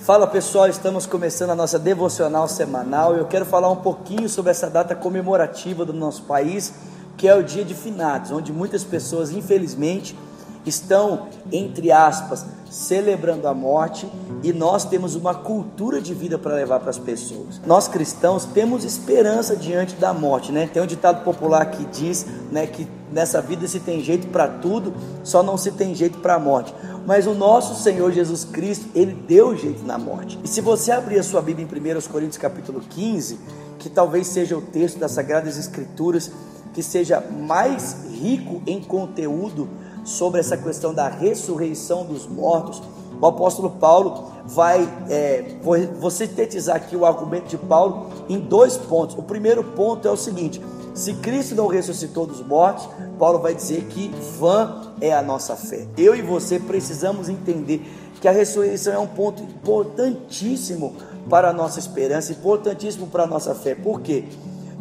Fala pessoal, estamos começando a nossa devocional semanal. Eu quero falar um pouquinho sobre essa data comemorativa do nosso país, que é o Dia de Finados, onde muitas pessoas, infelizmente, estão, entre aspas, celebrando a morte e nós temos uma cultura de vida para levar para as pessoas. Nós cristãos temos esperança diante da morte, né? Tem um ditado popular que diz, né, que nessa vida se tem jeito para tudo, só não se tem jeito para a morte. Mas o nosso Senhor Jesus Cristo, ele deu jeito na morte. E se você abrir a sua Bíblia em 1 Coríntios capítulo 15, que talvez seja o texto das Sagradas Escrituras que seja mais rico em conteúdo sobre essa questão da ressurreição dos mortos, o apóstolo Paulo vai, é, vou sintetizar aqui o argumento de Paulo em dois pontos. O primeiro ponto é o seguinte: se Cristo não ressuscitou dos mortos, Paulo vai dizer que vã é a nossa fé. Eu e você precisamos entender que a ressurreição é um ponto importantíssimo para a nossa esperança, importantíssimo para a nossa fé. Por quê?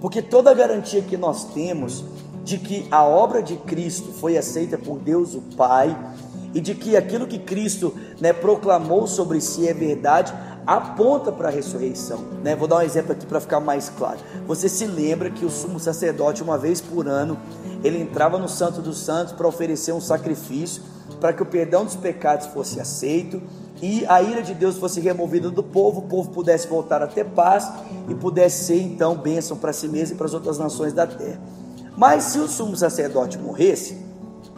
Porque toda garantia que nós temos de que a obra de Cristo foi aceita por Deus o Pai e de que aquilo que Cristo né, proclamou sobre si é verdade, aponta para a ressurreição. Né? Vou dar um exemplo aqui para ficar mais claro. Você se lembra que o sumo sacerdote, uma vez por ano, ele entrava no Santo dos Santos para oferecer um sacrifício, para que o perdão dos pecados fosse aceito e a ira de Deus fosse removida do povo, o povo pudesse voltar a ter paz e pudesse ser então bênção para si mesmo e para as outras nações da terra. Mas se o sumo sacerdote morresse,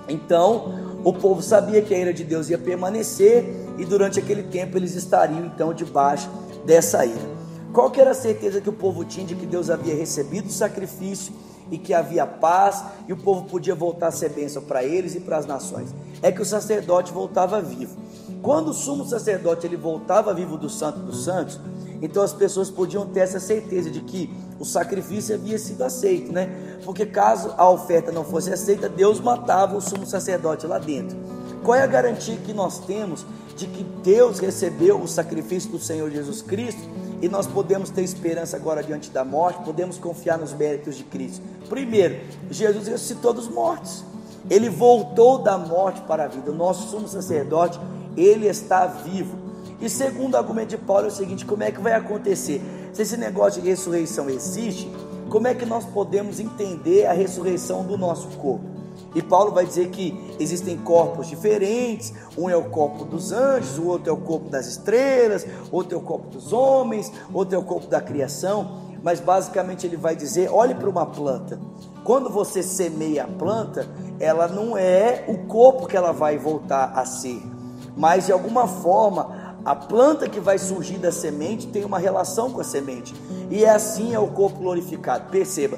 então o povo sabia que a ira de Deus ia permanecer e durante aquele tempo eles estariam então debaixo dessa ira. Qual que era a certeza que o povo tinha de que Deus havia recebido o sacrifício e que havia paz e o povo podia voltar a ser bênção para eles e para as nações? É que o sacerdote voltava vivo. Quando o sumo sacerdote ele voltava vivo do Santo dos Santos, então as pessoas podiam ter essa certeza de que o sacrifício havia sido aceito, né? Porque caso a oferta não fosse aceita, Deus matava o sumo sacerdote lá dentro. Qual é a garantia que nós temos de que Deus recebeu o sacrifício do Senhor Jesus Cristo e nós podemos ter esperança agora diante da morte, podemos confiar nos méritos de Cristo? Primeiro, Jesus ressuscitou dos mortos. Ele voltou da morte para a vida. O nosso sumo sacerdote, ele está vivo. E segundo argumento de Paulo é o seguinte: como é que vai acontecer? Se esse negócio de ressurreição existe, como é que nós podemos entender a ressurreição do nosso corpo? E Paulo vai dizer que existem corpos diferentes, um é o corpo dos anjos, o outro é o corpo das estrelas, outro é o corpo dos homens, outro é o corpo da criação, mas basicamente ele vai dizer: olhe para uma planta. Quando você semeia a planta, ela não é o corpo que ela vai voltar a ser, mas de alguma forma a planta que vai surgir da semente tem uma relação com a semente. E é assim é o corpo glorificado. Perceba,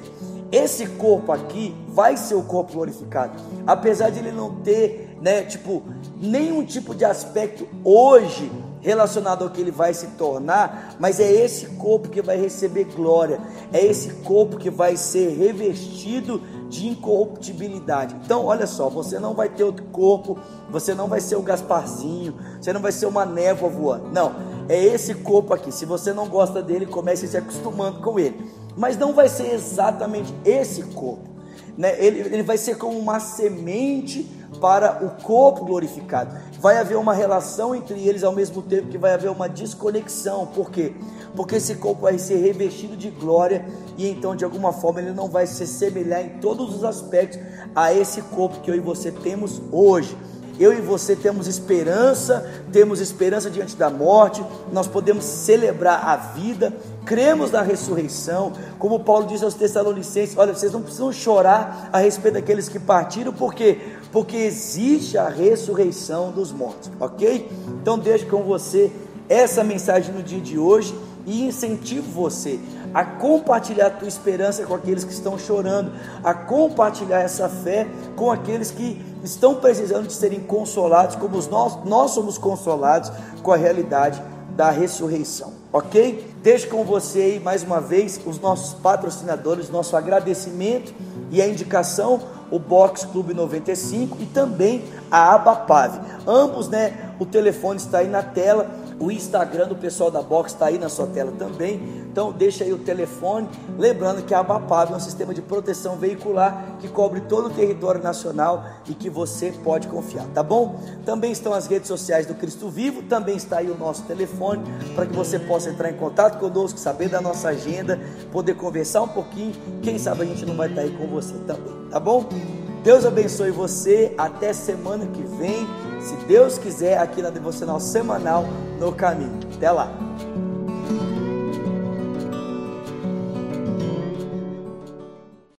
esse corpo aqui vai ser o corpo glorificado. Apesar de ele não ter, né, tipo, nenhum tipo de aspecto hoje relacionado ao que ele vai se tornar, mas é esse corpo que vai receber glória, é esse corpo que vai ser revestido de incorruptibilidade. Então, olha só, você não vai ter outro corpo, você não vai ser o Gasparzinho, você não vai ser uma névoa voando. Não, é esse corpo aqui. Se você não gosta dele, comece se acostumando com ele. Mas não vai ser exatamente esse corpo. Né? Ele, ele vai ser como uma semente para o corpo glorificado. Vai haver uma relação entre eles ao mesmo tempo que vai haver uma desconexão. Por quê? Porque esse corpo vai ser revestido de glória e então de alguma forma ele não vai se semelhar em todos os aspectos a esse corpo que eu e você temos hoje. Eu e você temos esperança, temos esperança diante da morte, nós podemos celebrar a vida, cremos na ressurreição, como Paulo diz aos Tessalonicenses: olha, vocês não precisam chorar a respeito daqueles que partiram, porque porque existe a ressurreição dos mortos, ok? Então deixo com você essa mensagem no dia de hoje e incentivo você a compartilhar a tua esperança com aqueles que estão chorando, a compartilhar essa fé com aqueles que estão precisando de serem consolados, como nós, nós somos consolados com a realidade da ressurreição, ok? Deixo com você aí mais uma vez os nossos patrocinadores, nosso agradecimento e a indicação o Box Clube 95 e também a Abapave. Ambos, né? O telefone está aí na tela. O Instagram do pessoal da Box está aí na sua tela também. Então deixa aí o telefone. Lembrando que a Abapab é um sistema de proteção veicular que cobre todo o território nacional e que você pode confiar, tá bom? Também estão as redes sociais do Cristo Vivo, também está aí o nosso telefone para que você possa entrar em contato conosco, saber da nossa agenda, poder conversar um pouquinho. Quem sabe a gente não vai estar aí com você também, tá bom? Deus abençoe você. Até semana que vem. Se Deus quiser, aqui na Devocional Semanal no Caminho. Até lá.